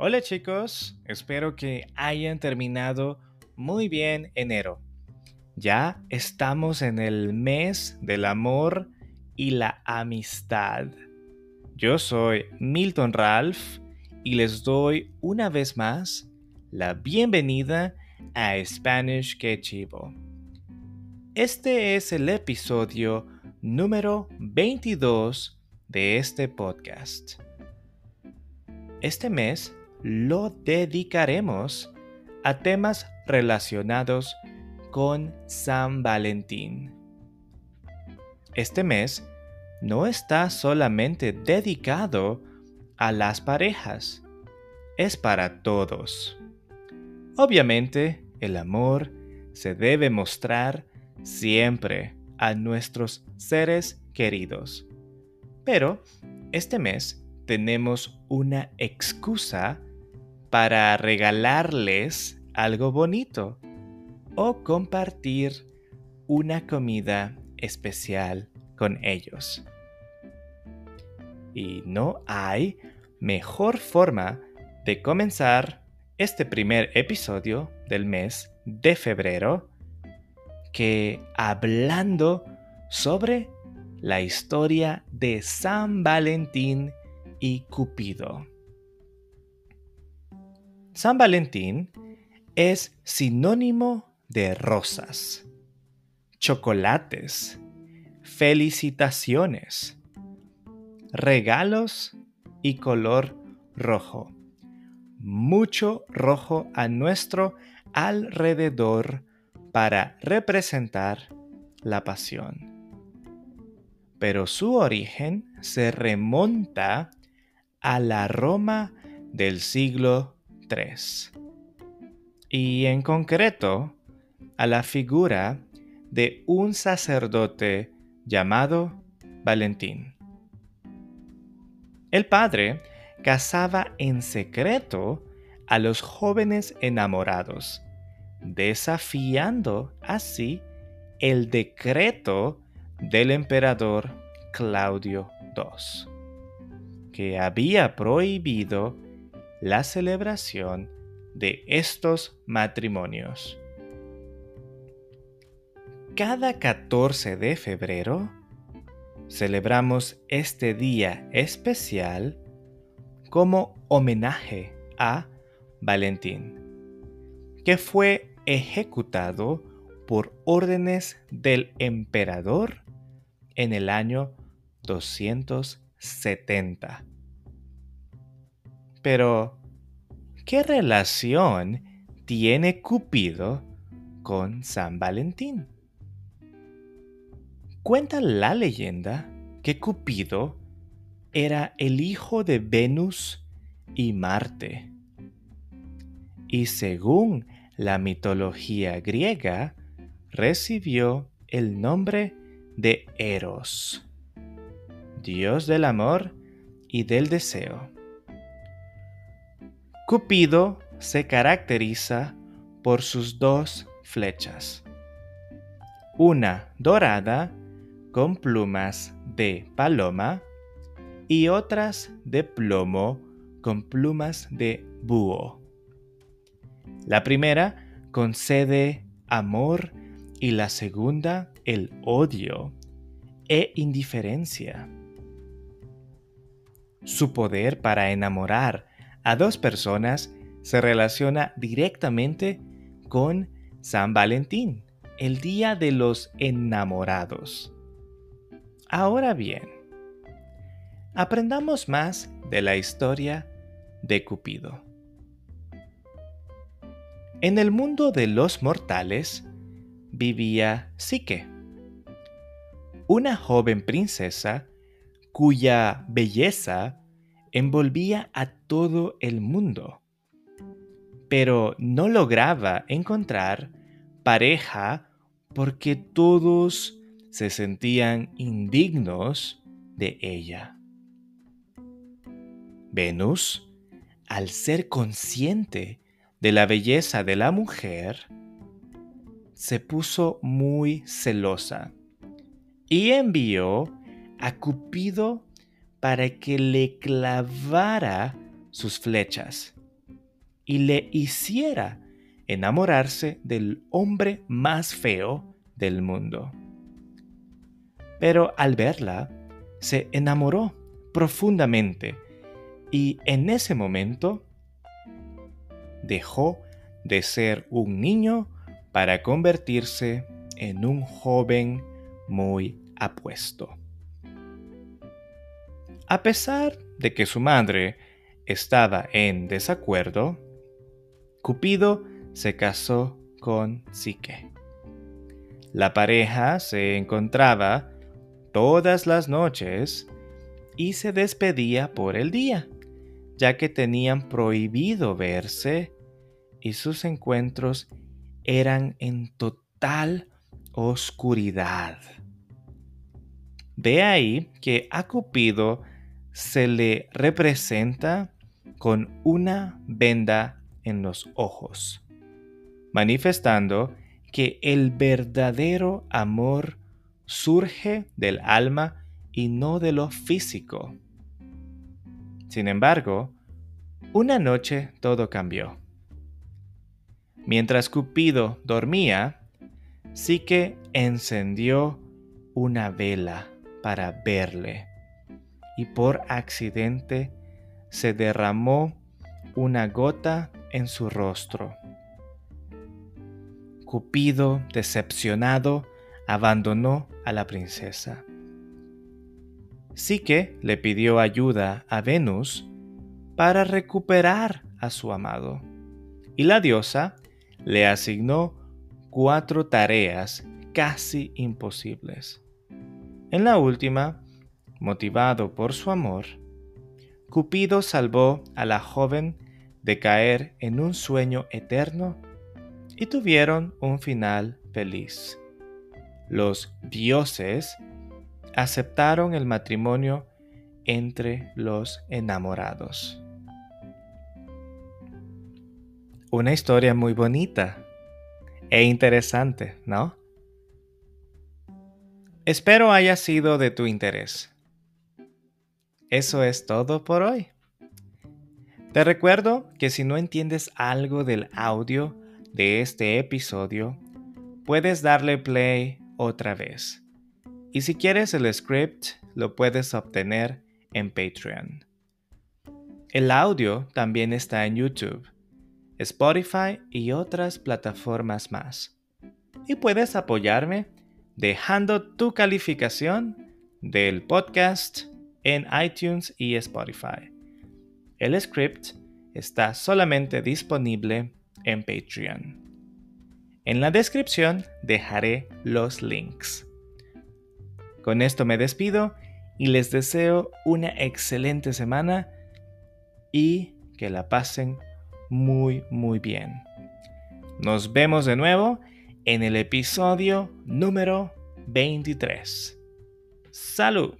Hola chicos, espero que hayan terminado muy bien enero. Ya estamos en el mes del amor y la amistad. Yo soy Milton Ralph y les doy una vez más la bienvenida a Spanish Que Chivo. Este es el episodio número 22 de este podcast. Este mes lo dedicaremos a temas relacionados con San Valentín. Este mes no está solamente dedicado a las parejas, es para todos. Obviamente, el amor se debe mostrar siempre a nuestros seres queridos. Pero este mes tenemos una excusa para regalarles algo bonito o compartir una comida especial con ellos. Y no hay mejor forma de comenzar este primer episodio del mes de febrero que hablando sobre la historia de San Valentín y Cupido. San Valentín es sinónimo de rosas, chocolates, felicitaciones, regalos y color rojo. Mucho rojo a nuestro alrededor para representar la pasión. Pero su origen se remonta a la Roma del siglo Y en concreto a la figura de un sacerdote llamado Valentín. El padre casaba en secreto a los jóvenes enamorados, desafiando así el decreto del emperador Claudio II, que había prohibido la celebración de estos matrimonios. Cada 14 de febrero celebramos este día especial como homenaje a Valentín, que fue ejecutado por órdenes del emperador en el año 270. Pero, ¿qué relación tiene Cupido con San Valentín? Cuenta la leyenda que Cupido era el hijo de Venus y Marte. Y según la mitología griega, recibió el nombre de Eros, dios del amor y del deseo. Cupido se caracteriza por sus dos flechas, una dorada con plumas de paloma y otras de plomo con plumas de búho. La primera concede amor y la segunda el odio e indiferencia. Su poder para enamorar a dos personas se relaciona directamente con San Valentín, el Día de los Enamorados. Ahora bien, aprendamos más de la historia de Cupido. En el mundo de los mortales vivía Psique, una joven princesa cuya belleza envolvía a todo el mundo, pero no lograba encontrar pareja porque todos se sentían indignos de ella. Venus, al ser consciente de la belleza de la mujer, se puso muy celosa y envió a Cupido para que le clavara sus flechas y le hiciera enamorarse del hombre más feo del mundo. Pero al verla, se enamoró profundamente y en ese momento dejó de ser un niño para convertirse en un joven muy apuesto. A pesar de que su madre estaba en desacuerdo, Cupido se casó con Psique. La pareja se encontraba todas las noches y se despedía por el día, ya que tenían prohibido verse y sus encuentros eran en total oscuridad. De ahí que a Cupido se le representa con una venda en los ojos, manifestando que el verdadero amor surge del alma y no de lo físico. Sin embargo, una noche todo cambió. Mientras Cupido dormía, Psique encendió una vela para verle y por accidente se derramó una gota en su rostro. Cupido, decepcionado, abandonó a la princesa. Psique le pidió ayuda a Venus para recuperar a su amado, y la diosa le asignó cuatro tareas casi imposibles. En la última, motivado por su amor, Cupido salvó a la joven de caer en un sueño eterno y tuvieron un final feliz. Los dioses aceptaron el matrimonio entre los enamorados. Una historia muy bonita e interesante, ¿no? Espero haya sido de tu interés. Eso es todo por hoy. Te recuerdo que si no entiendes algo del audio de este episodio, puedes darle play otra vez. Y si quieres el script, lo puedes obtener en Patreon. El audio también está en YouTube Spotify y otras plataformas más. Y puedes apoyarme dejando tu calificación del podcast en iTunes y Spotify. El script está solamente disponible en Patreon. En la descripción dejaré los links. Con esto me despido y les deseo una excelente semana y que la pasen muy, muy bien. Nos vemos de nuevo en el episodio número 23. ¡Salud!